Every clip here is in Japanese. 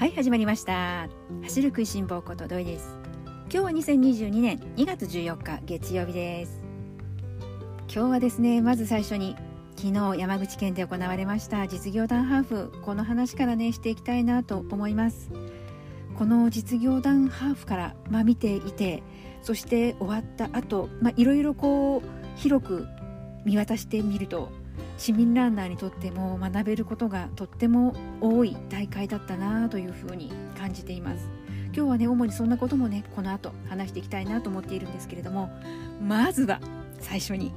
はい始まりました。走る食いしん坊ことどいです。今日は2022年2月14日月曜日です。今日はですねまず最初に昨日山口県で行われました実業団ハーフこの話からねしていきたいなと思います。この実業団ハーフから、まあ、見ていてそして終わった後、まあ、いろいろこう広く見渡してみると市民ランナーにとっても学べることがとっても多い大会だったなというふうに感じています。今日はね主にそんなこともねこの後話していきたいなと思っているんですけれどもまずは最初に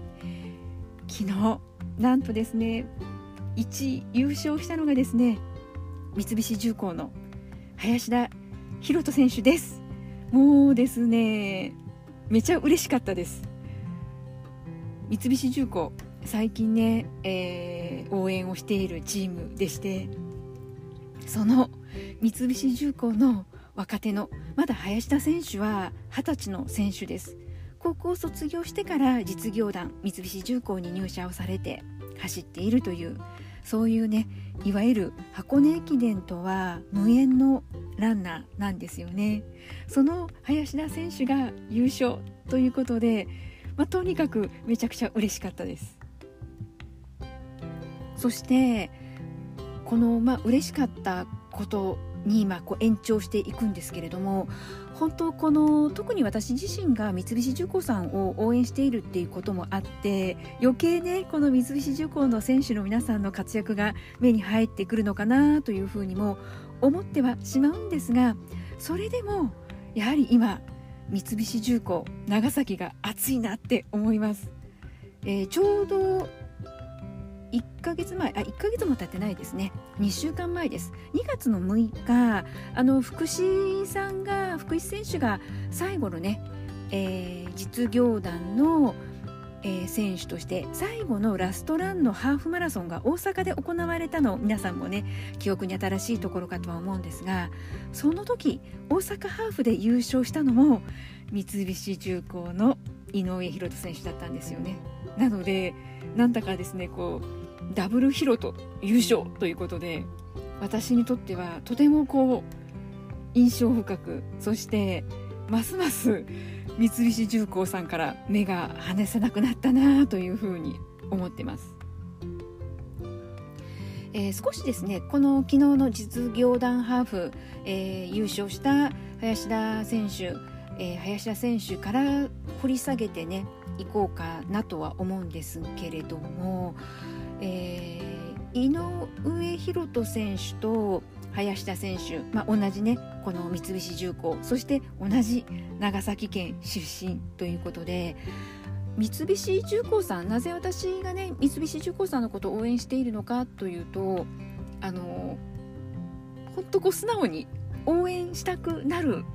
昨日なんとですね1優勝したのがですね三菱重工の林田博人選手です。もうですねめちゃ嬉しかったです。三菱重工最近ね、えー、応援をしているチームでしてその三菱重工の若手のまだ林田選手は二十歳の選手です。高校卒業してから実業団三菱重工に入社をされて走っているというそういうねいわゆる箱根駅伝とは無縁のランナーなんですよね。その林田選手が優勝ということで、まあ、とにかくめちゃくちゃ嬉しかったです。そしてこのまあ嬉しかったことに今こう延長していくんですけれども本当この特に私自身が三菱重工さんを応援しているっていうこともあって余計ねこの三菱重工の選手の皆さんの活躍が目に入ってくるのかなというふうにも思ってはしまうんですがそれでもやはり今三菱重工長崎が熱いなって思います。えー、ちょうど1ヶ月前あ1ヶ月も経ってないですね2週間前です2月の6日あの福士さんが福士選手が最後のね、えー、実業団のえー、選手として最後のラストランのハーフマラソンが大阪で行われたの皆さんもね記憶に新しいところかとは思うんですがその時大阪ハーフで優勝したのも三菱重工の井上博人選手だったんですよね。なのでなんだかですねこうダブルヒロと優勝ということで私にとってはとてもこう印象深くそしてますます三菱重工さんから目が離せなくなったなというふうに思ってます。えー、少しですねこの昨日の実業団ハーフ、えー、優勝した林田選手、えー、林田選手から掘り下げてねいこうかなとは思うんですけれども、えー、井上博人選手と林田選手、まあ、同じねこの三菱重工そして同じ長崎県出身ということで三菱重工さんなぜ私がね三菱重工さんのことを応援しているのかというとあの本当こう素直に応援したくなる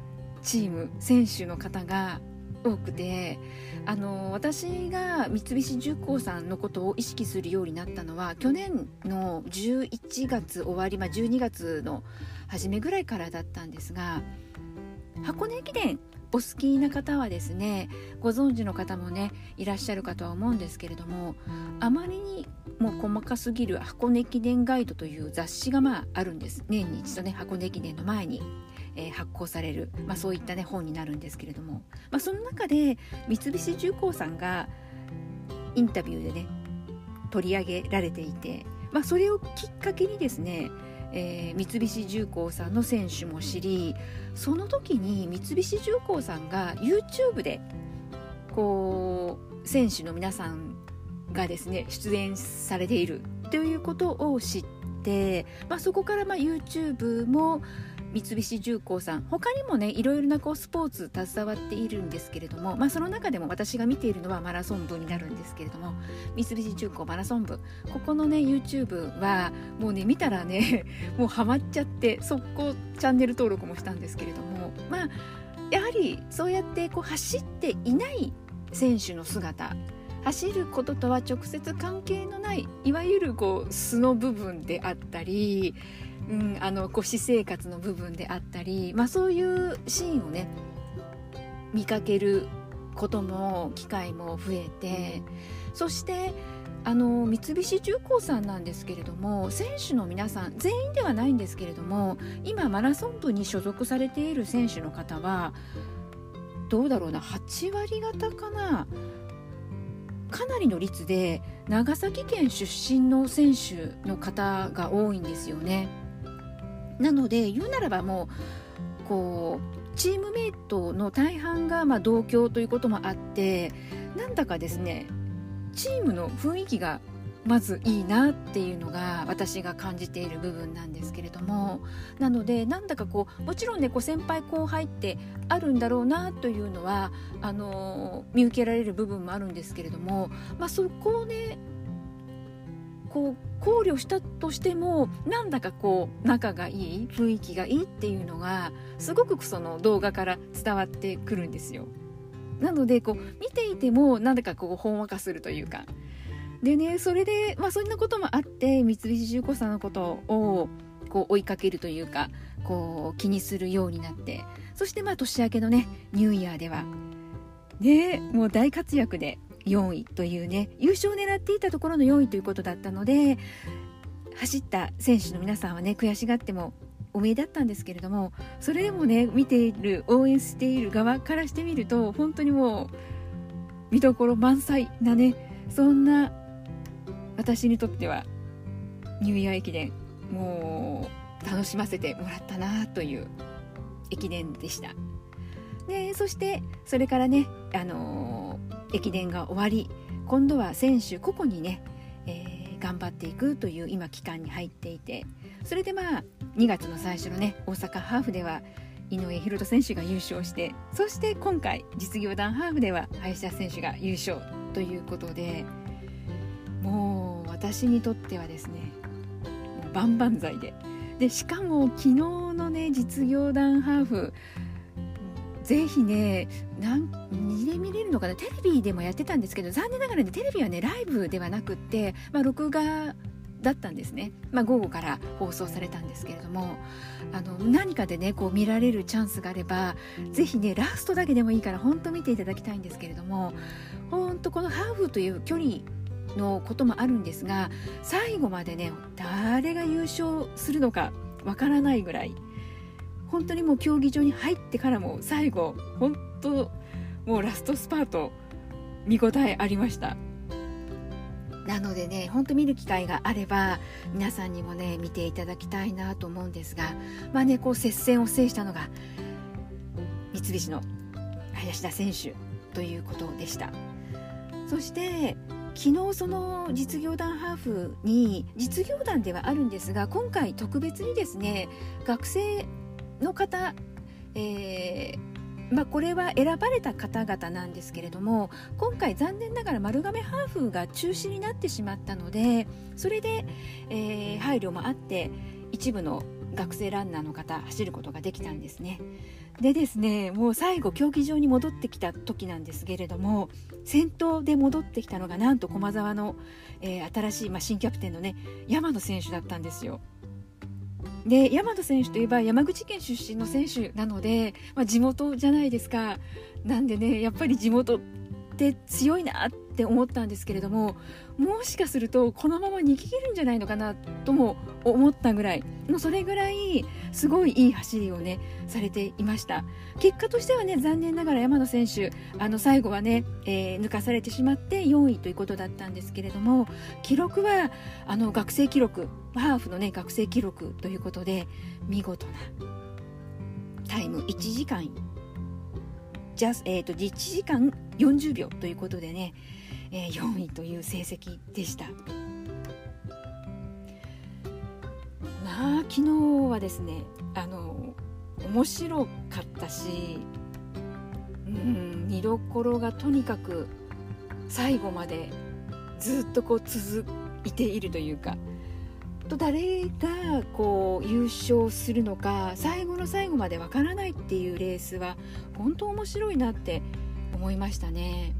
チーム選手の方が多くてあの私が三菱重工さんのことを意識するようになったのは去年の11月終わり、まあ、12月の初めぐらいからだったんですが箱根駅伝お好きな方はですねご存知の方もねいらっしゃるかとは思うんですけれどもあまりにも細かすぎる箱根駅伝ガイドという雑誌がまああるんです。年に一度ね箱根駅伝の前に。えー、発行される、まあ、そういった、ね、本になるんですけれども、まあ、その中で三菱重工さんがインタビューでね取り上げられていて、まあ、それをきっかけにですね、えー、三菱重工さんの選手も知りその時に三菱重工さんが YouTube でこう選手の皆さんがですね出演されているということを知って、まあ、そこからまあ YouTube も三菱重工さん。他にもねいろいろなこうスポーツ携わっているんですけれども、まあ、その中でも私が見ているのはマラソン部になるんですけれども三菱重工マラソン部。ここのね YouTube はもうね見たらね もうハマっちゃって速攻チャンネル登録もしたんですけれどもまあやはりそうやってこう走っていない選手の姿走ることとは直接関係のないいわゆるこう素の部分であったりうん、あの私生活の部分であったり、まあ、そういうシーンをね見かけることも機会も増えてそしてあの三菱重工さんなんですけれども選手の皆さん全員ではないんですけれども今マラソン部に所属されている選手の方はどうだろうな8割方かなかなりの率で長崎県出身の選手の方が多いんですよね。なので言うならばもうこうチームメイトの大半がま同郷ということもあってなんだかですねチームの雰囲気がまずいいなっていうのが私が感じている部分なんですけれどもなのでなんだかこうもちろんねこう先輩後輩ってあるんだろうなというのはあの見受けられる部分もあるんですけれども、まあ、そこをねこう考慮したとしてもなんだかこう仲がいい雰囲気がいいっていうのがすごくその動画から伝わってくるんですよ。なのでこう見ていてもなんだかこうほんわかするというか。でねそれで、まあ、そんなこともあって三菱重工さんのことをこう追いかけるというかこう気にするようになって。そしてまあ年明けのねニューイヤーでは。ねもう大活躍で4位というね優勝を狙っていたところの4位ということだったので走った選手の皆さんはね悔しがってもお見えだったんですけれどもそれでもね見ている応援している側からしてみると本当にもう見どころ満載なねそんな私にとってはニューイヤー駅伝もう楽しませてもらったなという駅伝でした。でそしてそれからね、あのー、駅伝が終わり今度は選手個々にね、えー、頑張っていくという今期間に入っていてそれでまあ2月の最初のね大阪ハーフでは井上大翔選手が優勝してそして今回実業団ハーフでは林田選手が優勝ということでもう私にとってはですね万々歳で。でしかも昨日のね実業団ハーフぜひね何で見れるのかな？テレビでもやってたんですけど残念ながらねテレビはねライブではなくって、まあ、録画だったんですね、まあ、午後から放送されたんですけれどもあの何かでねこう見られるチャンスがあればぜひねラストだけでもいいから本当見ていただきたいんですけれども本当このハーフという距離のこともあるんですが最後までね誰が優勝するのかわからないぐらい本当にもう競技場に入ってからも最後本当もうラストスパート見応えありました。なのでねほんと見る機会があれば皆さんにもね見ていただきたいなと思うんですがまあねこう接戦を制したのが三菱の林田選手ということでした。そして昨日その実業団ハーフに実業団ではあるんですが今回特別にですね学生の方、えーまあ、これは選ばれた方々なんですけれども今回残念ながら丸亀ハーフが中止になってしまったのでそれで、えー、配慮もあって一部の学生ランナーの方走ることができたんですね。でですねもう最後競技場に戻ってきた時なんですけれども先頭で戻ってきたのがなんと駒澤の、えー、新しい、まあ、新キャプテンのね山野選手だったんですよ。で大和選手といえば山口県出身の選手なので、まあ、地元じゃないですか。なんでねやっぱり地元って強いなって思ったんですけれどももしかするとこのまま逃げ切るんじゃないのかなとも思ったぐらいもうそれぐらいすごいいい走りをねされていました。結果としてはね残念ながら山野選手あの最後はね、えー、抜かされてしまって4位ということだったんですけれども記録はあの学生記録ハーフのね学生記録ということで見事なタイム1時間じゃ、えーと、1時間40秒ということでね、えー、4位という成績でした。まあ昨日はですねあの面白かったし、うん、見どころがとにかく最後までずっとこう続いているというかと誰がこう優勝するのか最後の最後までわからないっていうレースは本当面白いなって思いましたね。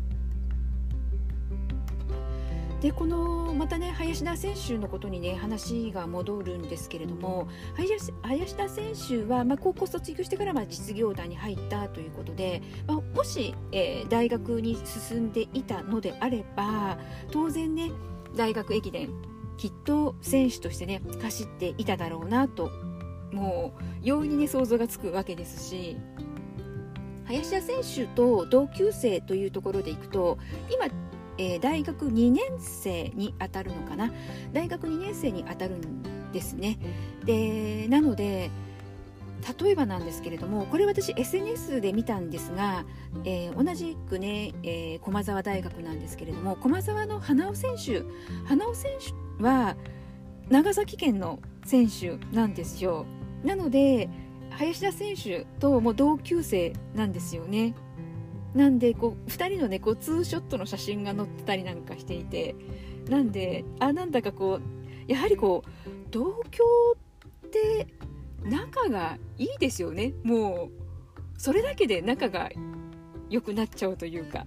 でこのまたね林田選手のことにね話が戻るんですけれども林田選手は、まあ、高校卒業してからま実業団に入ったということで、まあ、もし、えー、大学に進んでいたのであれば当然ね大学駅伝きっと選手としてね走っていただろうなともう容易にね想像がつくわけですし林田選手と同級生というところでいくと今、えー、大学2年生に当たるのかな？大学2年生に当たるんですね。でなので例えばなんですけれどもこれ私 SNS で見たんですが、えー、同じくね、えー、駒澤大学なんですけれども駒澤の花尾選手花尾選手は長崎県の選手なんですよ。なので林田選手とも同級生なんですよね。なんでこう2人のねこうツーショットの写真が載ってたりなんかしていてなんであなんだかこうやはりこう同居って仲がいいですよねもうそれだけで仲が良くなっちゃうというか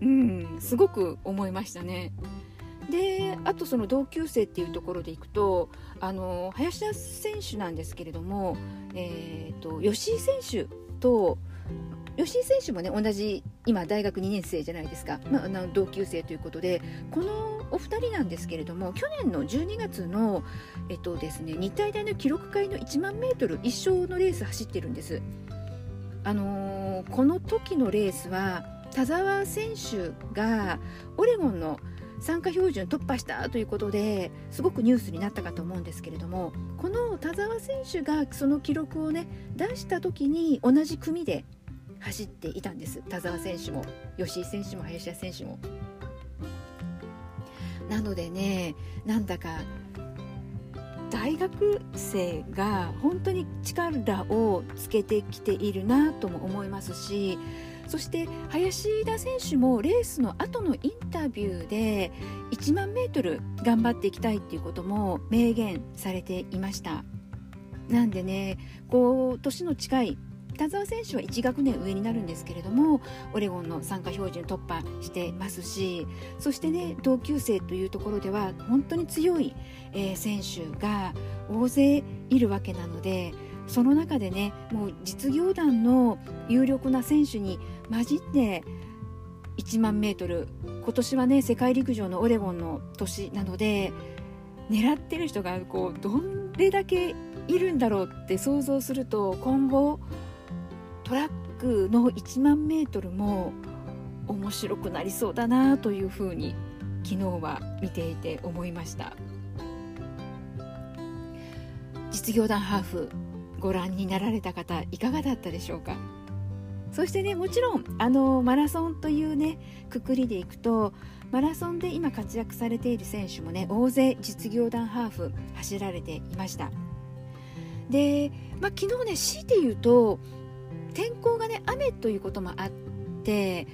うんすごく思いましたね。であとその同級生っていうところでいくとあの林田選手なんですけれども、えーと、吉井選手と吉井選手もね同じ今大学2年生じゃないですか、まあ、同級生ということでこのお二人なんですけれども去年の12月の、えっとですね、日体大の記録会の1万メートル一生のレース走ってるんです。あのー、この時のレースは田澤選手がオレゴンの参加標準突破したということですごくニュースになったかと思うんですけれどもこの田澤選手がその記録をね出した時に同じ組で走っていたんです田澤選手も吉井選手も林田選手も。なのでねなんだか大学生が本当に力をつけてきているなとも思いますしそして林田選手もレースの後のインタビューで1万メートル頑張っていきたいっていうことも明言されていましたなんでねこう年の近い田澤選手は1学年上になるんですけれどもオレゴンの参加標準突破してますしそしてね同級生というところでは本当に強い、えー、選手が大勢いるわけなのでその中でねもう実業団の有力な選手に混じって1万メートル今年はね世界陸上のオレゴンの年なので狙ってる人がこうどれだけいるんだろうって想像すると今後トラックの1万メートルも面白くなりそうだなというふうに昨日は見ていて思いました。実業団ハーフご覧になられた方いかがだったでしょうか？そしてねもちろんあのマラソンというねくくりでいくとマラソンで今活躍されている選手もね大勢実業団ハーフ走られていました。で、まあ、昨日ね強いて言うと天候がね雨ということもあって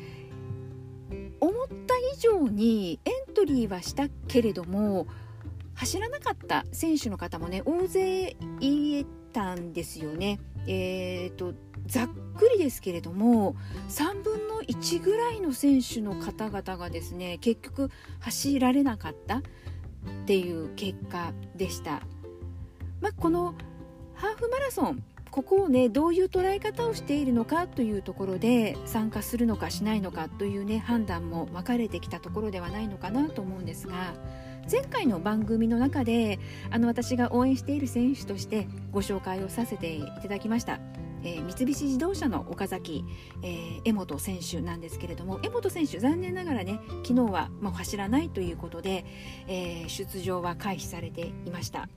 思った以上にエントリーはしたけれども走らなかった選手の方もね大勢いたんですよね。えーと、ざっくりですけれども3分の1ぐらいの選手の方々がですね結局走られなかったっていう結果でした。まあ、このハーフマラソンここをねどういう捉え方をしているのかというところで参加するのかしないのかというね判断も分かれてきたところではないのかなと思うんですが前回の番組の中であの私が応援している選手としてご紹介をさせていただきました。えー、三菱自動車の岡崎、えー、江本選手なんですけれども江本選手残念ながらね昨日はもう走らないということで、えー、出場は回避されていました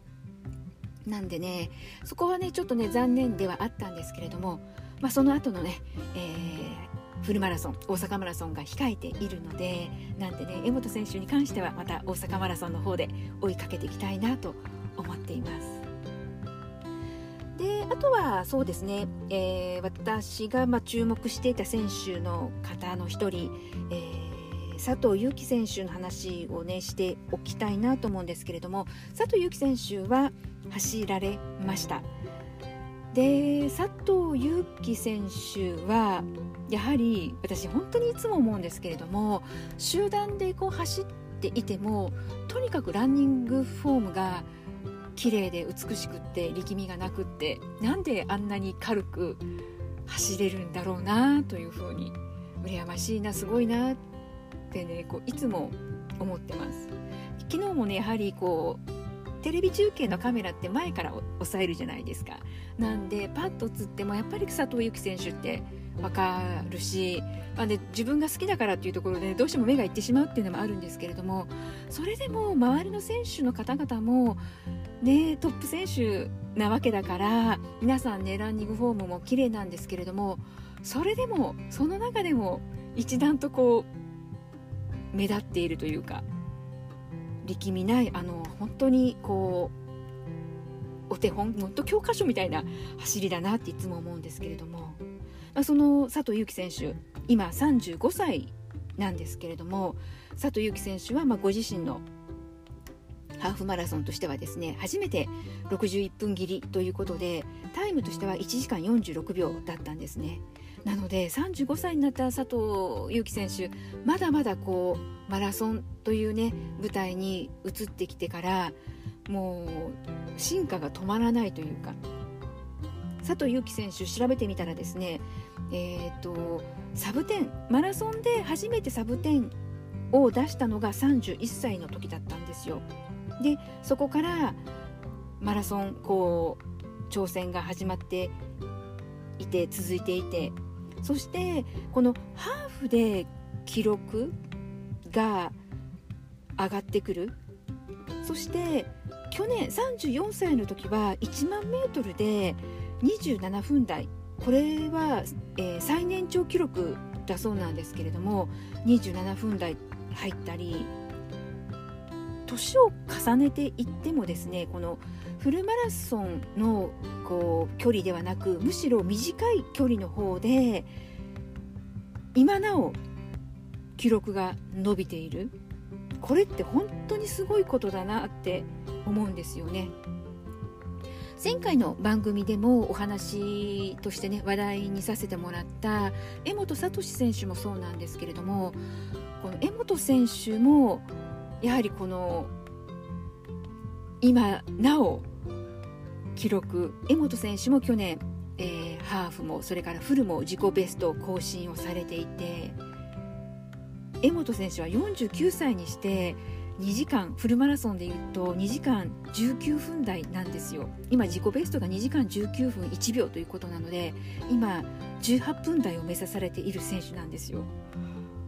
なんでねそこはねちょっとね残念ではあったんですけれども、まあ、その後のね、えーフルマラソン大阪マラソンが控えているのでなんでね江本選手に関してはまた大阪マラソンの方で追いかけていきたいなと思っています。であとはそうですね、えー、私がま注目していた選手の方の一人、えー、佐藤悠基選手の話をねしておきたいなと思うんですけれども佐藤悠基選手は走られました。で佐藤悠基選手はやはり私本当にいつも思うんですけれども集団でこう走っていてもとにかくランニングフォームが綺麗で美しくって力みがなくってなんであんなに軽く走れるんだろうなというふうに羨ましいなすごいなってねこういつも思ってます。昨日もねやはりこうテレビ中継のカメラって前から押さえるじゃないですか。なんでパッと映ってもやっぱり佐藤悠基選手って分かるし、まあね、自分が好きだからっていうところで、どうしても目がいってしまうっていうのもあるんですけれどもそれでも周りの選手の方々も、ね、トップ選手なわけだから皆さんねランニングフォームも綺麗なんですけれどもそれでもその中でも一段とこう目立っているというか力みないあの本当にこうお手本本当教科書みたいな走りだなっていつも思うんですけれども、まあ、その佐藤悠基選手今35歳なんですけれども佐藤悠基選手はまご自身のハーフマラソンとしてはですね初めて61分切りということでタイムとしては1時間46秒だったんですね。なので35歳になった佐藤悠基選手まだまだこうマラソンというね舞台に移ってきてからもう進化が止まらないというか佐藤悠基選手調べてみたらですねえーと、サブ10マラソンで初めてサブ10を出したのが31歳の時だったんですよ。でそこからマラソンこう挑戦が始まっていて続いていてそしてこのハーフで記録が上がってくる。そして去年34歳の時は1万メートルで27分台。これは、えー、最年長記録だそうなんですけれども27分台入ったり年を重ねていってもですねこのフルマラソンのこう距離ではなくむしろ短い距離の方で今なお記録が伸びているこれって本当にすごいことだなって思うんですよね。前回の番組でもお話としてね話題にさせてもらった江本聡選手もそうなんですけれどもこの江本選手もやはりこの今なお記録江本選手も去年、えー、ハーフもそれからフルも自己ベスト更新をされていて江本選手は49歳にして2時間フルマラソンでいうと2時間19分台なんですよ。今自己ベストが2時間19分1秒ということなので今18分台を目指されている選手なんですよ。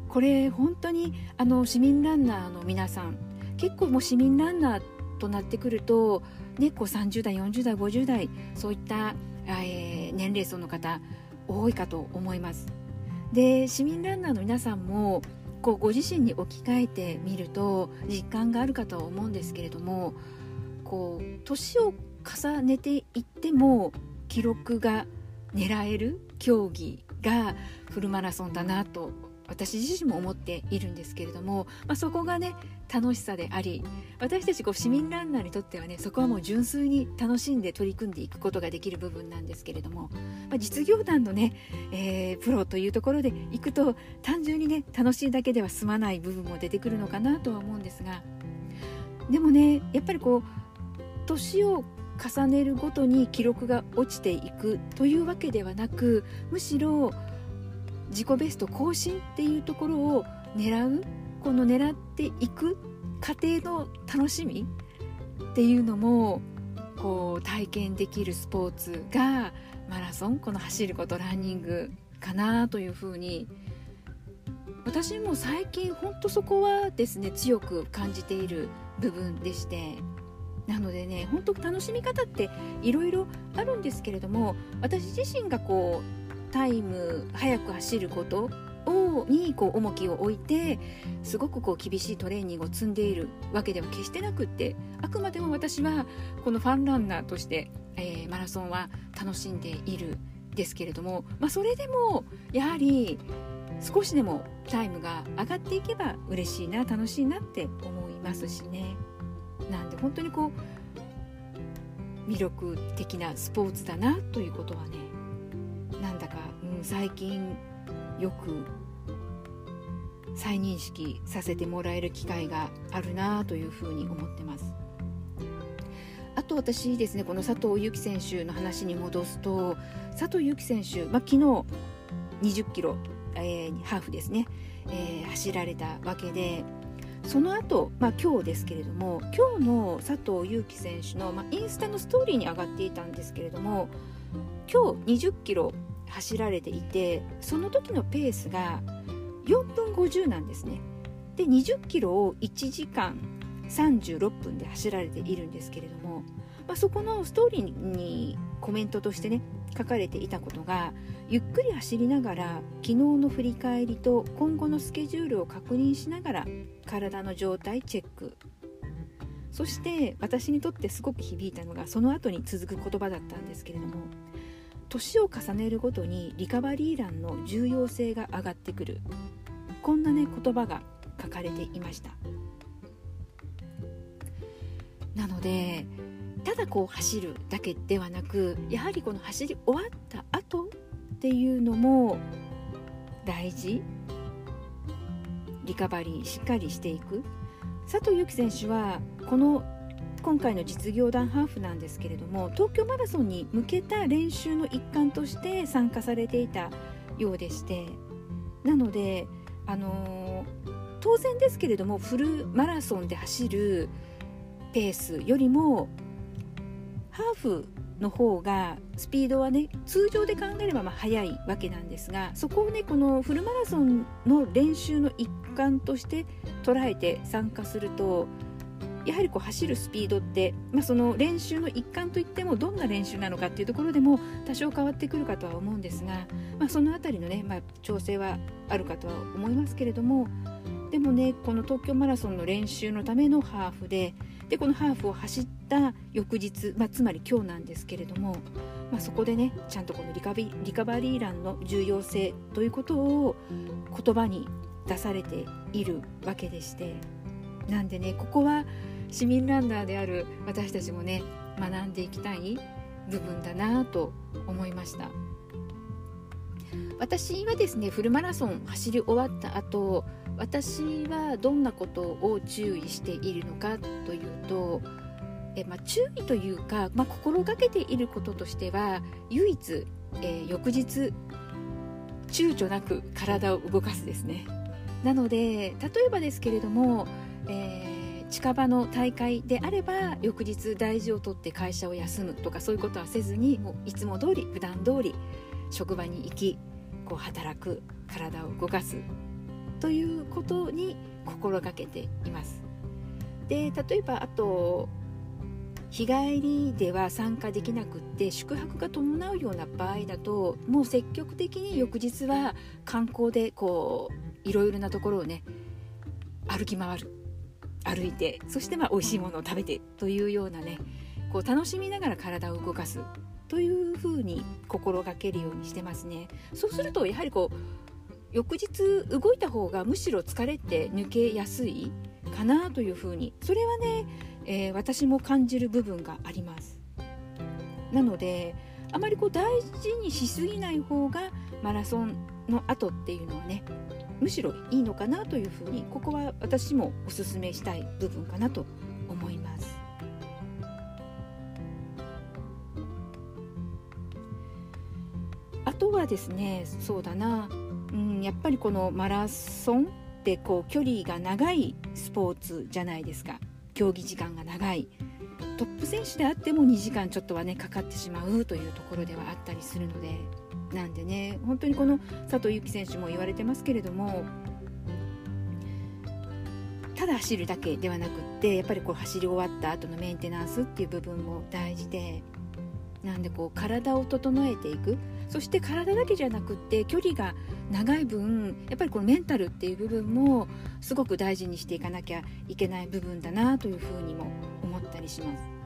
これ本当にあの市民ランナーの皆さん結構もう市民ランナーとなってくるとね、こう30代40代50代そういった、えー、年齢層の方多いかと思います。で市民ランナーの皆さんもこうご自身に置き換えてみると実感があるかとは思うんですけれども年を重ねていっても記録が狙える競技がフルマラソンだなと私自身も思っているんですけれども、まあ、そこがね楽しさであり私たちこう市民ランナーにとってはねそこはもう純粋に楽しんで取り組んでいくことができる部分なんですけれども、まあ、実業団のね、えー、プロというところで行くと単純にね楽しいだけでは済まない部分も出てくるのかなとは思うんですがでもねやっぱりこう年を重ねるごとに記録が落ちていくというわけではなくむしろ自己ベスト更新っていうところを狙うこの狙っていく過程の楽しみっていうのもこう体験できるスポーツがマラソンこの走ることランニングかなというふうに私も最近ほんとそこはですね強く感じている部分でしてなのでね本当楽しみ方っていろいろあるんですけれども私自身がこうタイム速く走ることをにこう重きを置いてすごくこう厳しいトレーニングを積んでいるわけでは決してなくってあくまでも私はこのファンランナーとして、えー、マラソンは楽しんでいるですけれども、まあ、それでもやはり少しでもタイムが上がっていけば嬉しいな楽しいなって思いますしね。なんで本当にこう魅力的なスポーツだなということはねなんだか、うん、最近よく再認識させてもらえる機会があるなというふうに思ってます。あと私ですねこの佐藤悠基選手の話に戻すと佐藤悠基選手、まあ、昨日20キロ、えー、ハーフですね、えー、走られたわけでその後、まあ、今日ですけれども今日の佐藤悠基選手の、まあ、インスタのストーリーに上がっていたんですけれども今日20キロ走られていてその時のペースが4分50なんですね。で20キロを1時間36分で走られているんですけれども、まあ、そこのストーリーにコメントとしてね書かれていたことがゆっくり走りながら昨日の振り返りと今後のスケジュールを確認しながら体の状態チェックそして私にとってすごく響いたのがその後に続く言葉だったんですけれども年を重ねるごとにリカバリーランの重要性が上がってくる。こんなね言葉が書かれていました。なのでただこう走るだけではなくやはりこの走り終わった後っていうのも大事。リカバリーしっかりしていく。佐藤悠基選手はこの今回の実業団ハーフなんですけれども東京マラソンに向けた練習の一環として参加されていたようでしてなので、あのー、当然ですけれどもフルマラソンで走るペースよりもハーフの方がスピードはね通常で考えればまあ速いわけなんですがそこをねこのフルマラソンの練習の一環として捉えて参加するとやはりこう走るスピードって、まあ、その練習の一環といってもどんな練習なのかっていうところでも多少変わってくるかとは思うんですが、まあ、その辺りのね、まあ、調整はあるかとは思いますけれどもでもねこの東京マラソンの練習のためのハーフででこのハーフを走った翌日、まあ、つまり今日なんですけれども、まあ、そこでねちゃんとこのリカビリカバリーランの重要性ということを言葉に出されているわけでしてなんでねここは市民ランナーである私たちもね学んでいきたい部分だなと思いました。私はですねフルマラソン走り終わった後私はどんなことを注意しているのかというとえ、まあ、注意というか、まあ、心がけていることとしては唯一、えー、翌日躊躇なく体を動かすですね。なので例えばですけれども、えー、近場の大会であれば翌日大事を取って会社を休むとかそういうことはせずにもういつも通り普段通り職場に行きこう働く体を動かすということに心がけています。で例えばあと日帰りでは参加できなくって宿泊が伴うような場合だともう積極的に翌日は観光でこういろいろなところをね歩き回る歩いてそしてまあ美味しいものを食べてというようなねこう楽しみながら体を動かすというふうに心がけるようにしてますね。そうするとやはりこう翌日動いた方がむしろ疲れて抜けやすいかなというふうにそれはね、えー、私も感じる部分がありますなのであまりこう大事にしすぎない方がマラソンの後っていうのはねむしろいいのかなというふうにここは私もおすすめしたい部分かなと思います。あとはですねそうだな。うん、やっぱりこのマラソンってこう距離が長いスポーツじゃないですか。競技時間が長い。トップ選手であっても2時間ちょっとはねかかってしまうというところではあったりするので。なんでね本当にこの佐藤悠基選手も言われてますけれどもただ走るだけではなくってやっぱりこう走り終わった後のメンテナンスっていう部分も大事でなんでこう体を整えていくそして体だけじゃなくって距離が長い分やっぱりこのメンタルっていう部分もすごく大事にしていかなきゃいけない部分だなというふうにも思ったりします。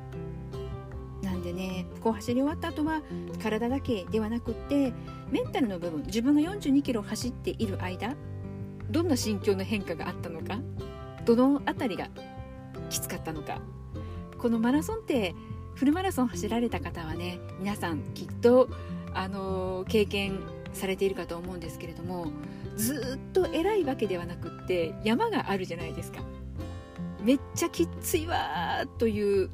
でねこう走り終わった後は体だけではなくってメンタルの部分自分が42キロ走っている間どんな心境の変化があったのかどの辺りがきつかったのか。このマラソンってフルマラソン走られた方はね皆さんきっとあの経験されているかと思うんですけれどもずっと偉いわけではなくって山があるじゃないですか。めっちゃきついわという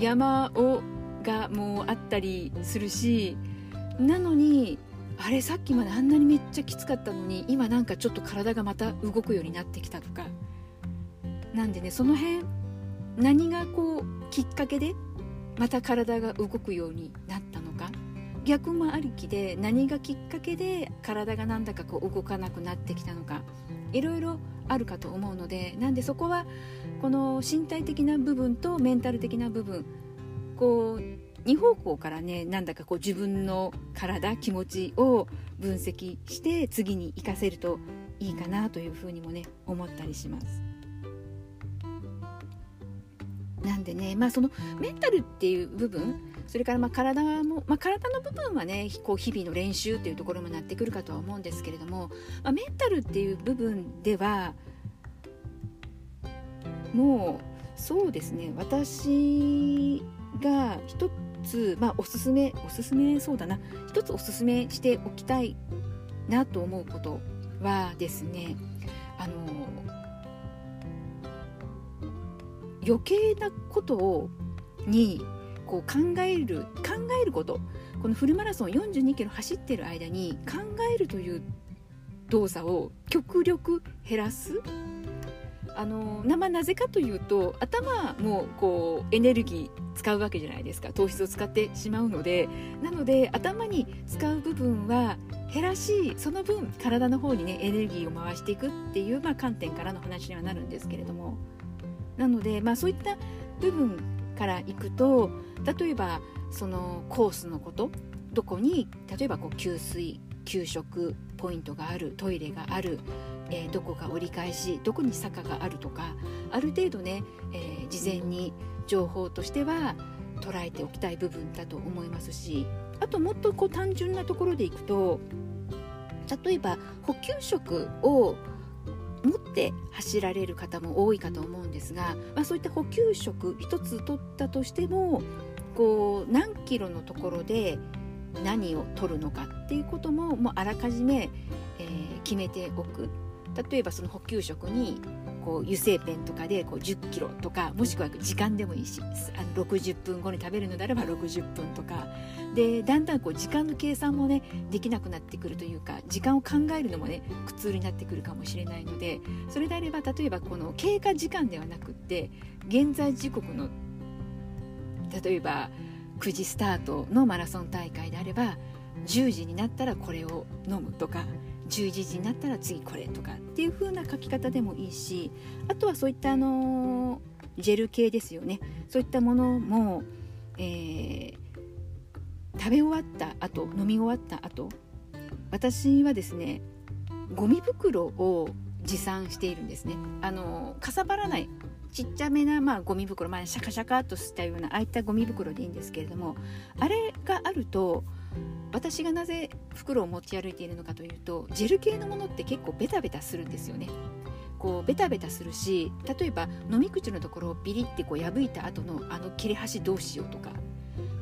山をがもうあったりするしなのにあれさっきまであんなにめっちゃきつかったのに今なんかちょっと体がまた動くようになってきたとか。なんでねその辺何がこうきっかけでまた体が動くようになったのか。逆もありきで何がきっかけで体がなんだかこう動かなくなってきたのか。いろいろあるかと思うのでなんでそこはこの身体的な部分とメンタル的な部分こう2方向からねなんだかこう自分の体気持ちを分析して次に活かせるといいかなというふうにもね思ったりします。なんでねまあそのメンタルっていう部分それからまあ体も、まあ、体の部分はねこう日々の練習というところもなってくるかとは思うんですけれども、まあ、メンタルっていう部分ではもうそうですね私が一つ、まあ、おすすめおすすめそうだな。一つおすすめしておきたいなと思うことはですねあの余計なことをにこう考える考えること。このフルマラソン42キロ走ってる間に考えるという動作を極力減らす。あのまなぜかというと頭もこうエネルギー使うわけじゃないですか。糖質を使ってしまうので。なので頭に使う部分は減らしその分体の方にねエネルギーを回していくっていう、まあ、観点からの話にはなるんですけれども。なので、まあ、そういった部分からいくと例えばそのコースのこと。どこに例えばこう給水給食ポイントがあるトイレがある、えー、どこか折り返しどこに坂があるとかある程度ね、えー、事前に情報としては捉えておきたい部分だと思いますしあともっとこう単純なところでいくと例えば補給食を持って走られる方も多いかと思うんですが、まあ、そういった補給食1つ取ったとしてもこう何キロのところで何を取るのかっていうことももうあらかじめ、えー、決めておく。例えばその補給食にこう油性ペンとかでこう10キロとかもしくは時間でもいいしあの60分後に食べるのであれば60分とか。でだんだんこう時間の計算もねできなくなってくるというか時間を考えるのもね苦痛になってくるかもしれないのでそれであれば例えばこの経過時間ではなくって現在時刻の例えば9時スタートのマラソン大会であれば10時になったらこれを飲むとか11時になったら次これとかっていう風な書き方でもいいしあとはそういったあのジェル系ですよね。そういったものも、えー、食べ終わった後飲み終わった後私はですねゴミ袋を持参しているんですね。あのかさばらないちっちゃめな、まあ、ゴミ袋、まあ、シャカシャカっとしたようなああいったゴミ袋でいいんですけれどもあれがあると私がなぜ袋を持ち歩いているのかというとジェル系のものって結構ベタベタするんですよね。こうベタベタするし例えば飲み口のところをビリってこう破いた後のあの切れ端どうしようとか。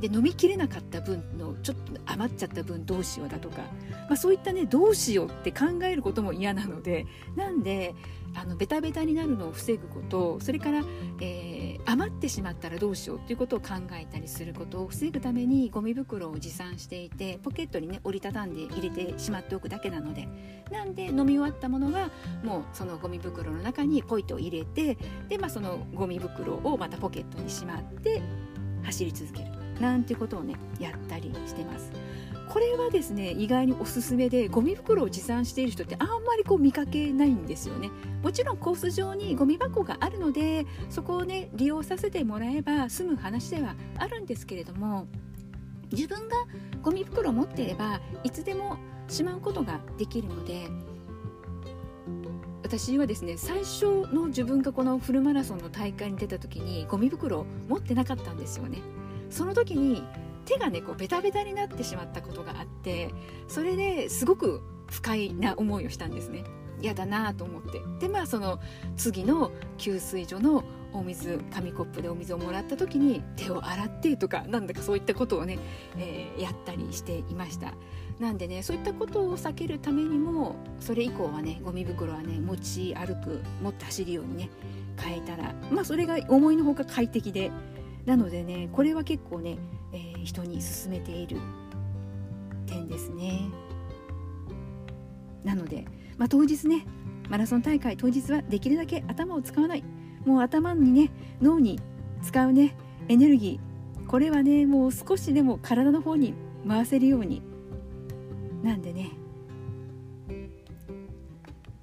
で飲みきれなかった分のちょっと余っちゃった分どうしようだとか、まあ、そういったねどうしようって考えることも嫌なので。なんであのベタベタになるのを防ぐことそれから、えー、余ってしまったらどうしようということを考えたりすることを防ぐためにゴミ袋を持参していてポケットにね折りたたんで入れてしまっておくだけなのでなんで飲み終わったものがもうそのゴミ袋の中にポイと入れてで、まあ、そのゴミ袋をまたポケットにしまって走り続けるなんてことをねやったりしてます。これはですね意外におすすめでゴミ袋を持参している人ってあんまりこう見かけないんですよね。もちろんコース上にゴミ箱があるのでそこをね利用させてもらえば済む話ではあるんですけれども自分がゴミ袋を持っていればいつでもしまうことができるので私はですね最初の自分がこのフルマラソンの大会に出た時にゴミ袋を持ってなかったんですよね。その時に手がねこうベタベタになってしまったことがあってそれですごく不快な思いをしたんですね。嫌だなと思って。でまあその次の給水所のお水紙コップでお水をもらった時に手を洗ってとかなんだかそういったことをね、えー、やったりしていました。なんでねそういったことを避けるためにもそれ以降はねゴミ袋はね持ち歩く持って走るようにね変えたらまあそれが思いのほか快適で。なのでねこれは結構ね、人に勧めている点ですね。なので、まあ、当日ねマラソン大会当日はできるだけ頭を使わない。もう頭にね脳に使うねエネルギー。これはねもう少しでも体の方に回せるように。なんでね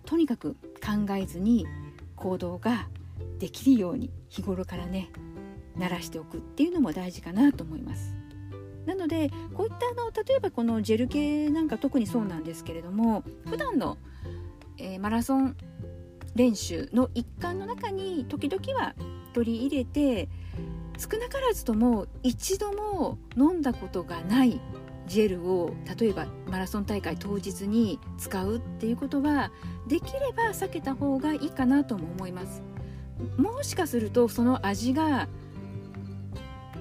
とにかく考えずに行動ができるように日頃からね慣らしておくっていうのも大事かなと思います。なのでこういったあの例えばこのジェル系なんか特にそうなんですけれども普段の、えー、マラソン練習の一環の中に時々は取り入れて少なからずとも一度も飲んだことがないジェルを例えばマラソン大会当日に使うっていうことはできれば避けた方がいいかなとも思います。もしかするとその味が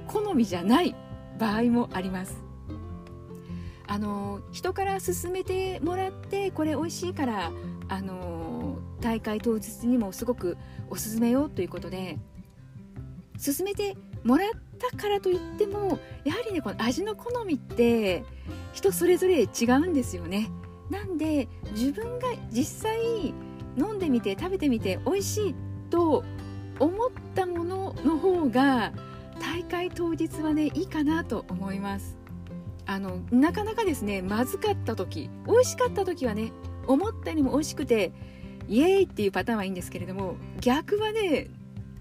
好みじゃない場合もあります。あの人から勧めてもらってこれ美味しいからあの大会当日にもすごくおすすめよということで勧めてもらったからといってもやはりねこの味の好みって人それぞれ違うんですよね。なんで自分が実際飲んでみて食べてみて美味しいと思ったものの方が大会当日はねいいかなと思います。あのなかなかですねまずかった時美味しかった時はね思ったよりも美味しくてイエーイっていうパターンはいいんですけれども逆はね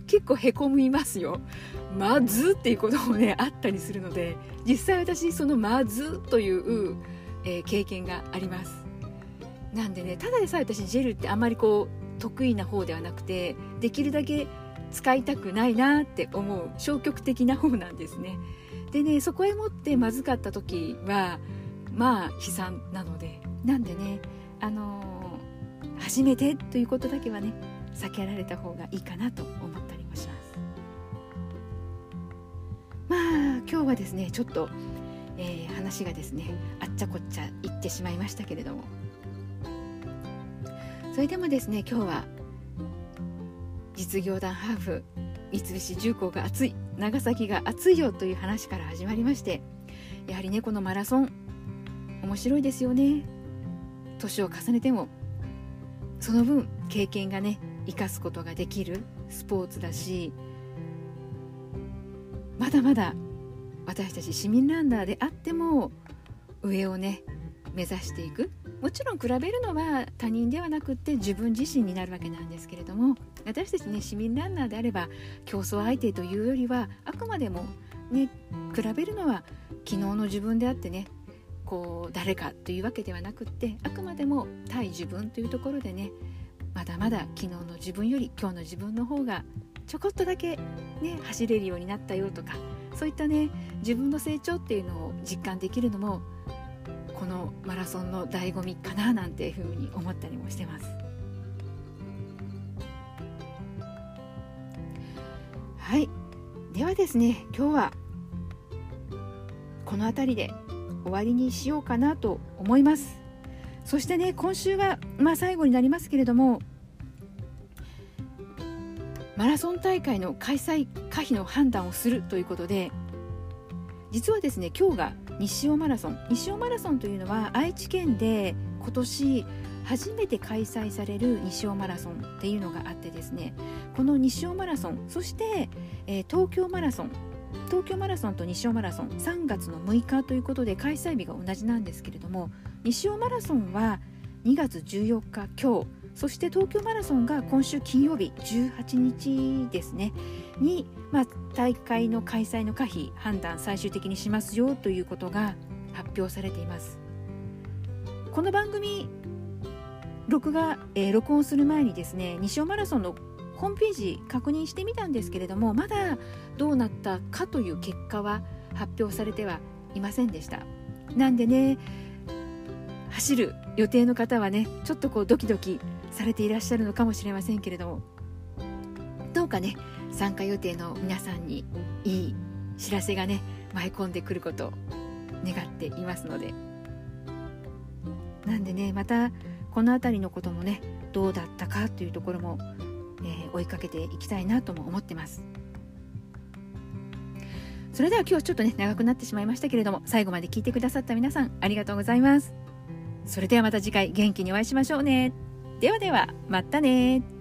結構へこみますよ。まずっていうこともねあったりするので実際私そのまずという、えー、経験があります。なんでねただでさえ私ジェルってあんまりこう得意な方ではなくてできるだけ使いたくないなって思う消極的な方なんですね。でねそこへもってまずかった時はまあ悲惨なのでなんでねあのー、初めてということだけはね避けられた方がいいかなと思ったりもします。まあ今日はですねちょっと、えー、話がですねあっちゃこっちゃ言ってしまいましたけれども。それでもですね今日は実業団ハーフ三菱重工が熱い長崎が熱いよという話から始まりましてやはりねこのマラソン面白いですよね。年を重ねてもその分経験がね生かすことができるスポーツだしまだまだ私たち市民ランナーであっても上をね目指していく。もちろん比べるのは他人ではなくって自分自身になるわけなんですけれども私たちね市民ランナーであれば競争相手というよりはあくまでもね比べるのは昨日の自分であってねこう誰かというわけではなくってあくまでも対自分というところでねまだまだ昨日の自分より今日の自分の方がちょこっとだけね走れるようになったよとかそういったね自分の成長っていうのを実感できるのもこのマラソンの醍醐味かななんていうふうに思ったりもしてます。はい。ではですね今日はこの辺りで終わりにしようかなと思います。そしてね今週はまあ最後になりますけれどもマラソン大会の開催可否の判断をするということで実はですね今日が西尾マラソン。西尾マラソンというのは愛知県で今年初めて開催される西尾マラソンっていうのがあってですねこの西尾マラソンそして、えー、東京マラソン東京マラソンと西尾マラソン3月の6日ということで開催日が同じなんですけれども西尾マラソンは2月14日今日そして東京マラソンが今週金曜日18日ですねに、まあ、大会の開催の可否判断最終的にしますよということが発表されています。この番組録画、えー、録音する前にですね西尾マラソンのホームページ確認してみたんですけれどもまだどうなったかという結果は発表されてはいませんでした。なんでね走る予定の方はねちょっとこうドキドキされていらっしゃるのかもしれませんけれどもどうかね参加予定の皆さんにいい知らせがね舞い込んでくることを願っていますので。なんでねまたこの辺りのこともねどうだったかというところも、えー、追いかけていきたいなとも思ってます。それでは今日はちょっとね長くなってしまいましたけれども最後まで聞いてくださった皆さんありがとうございます。それではまた次回元気にお会いしましょうね。ではではまたね。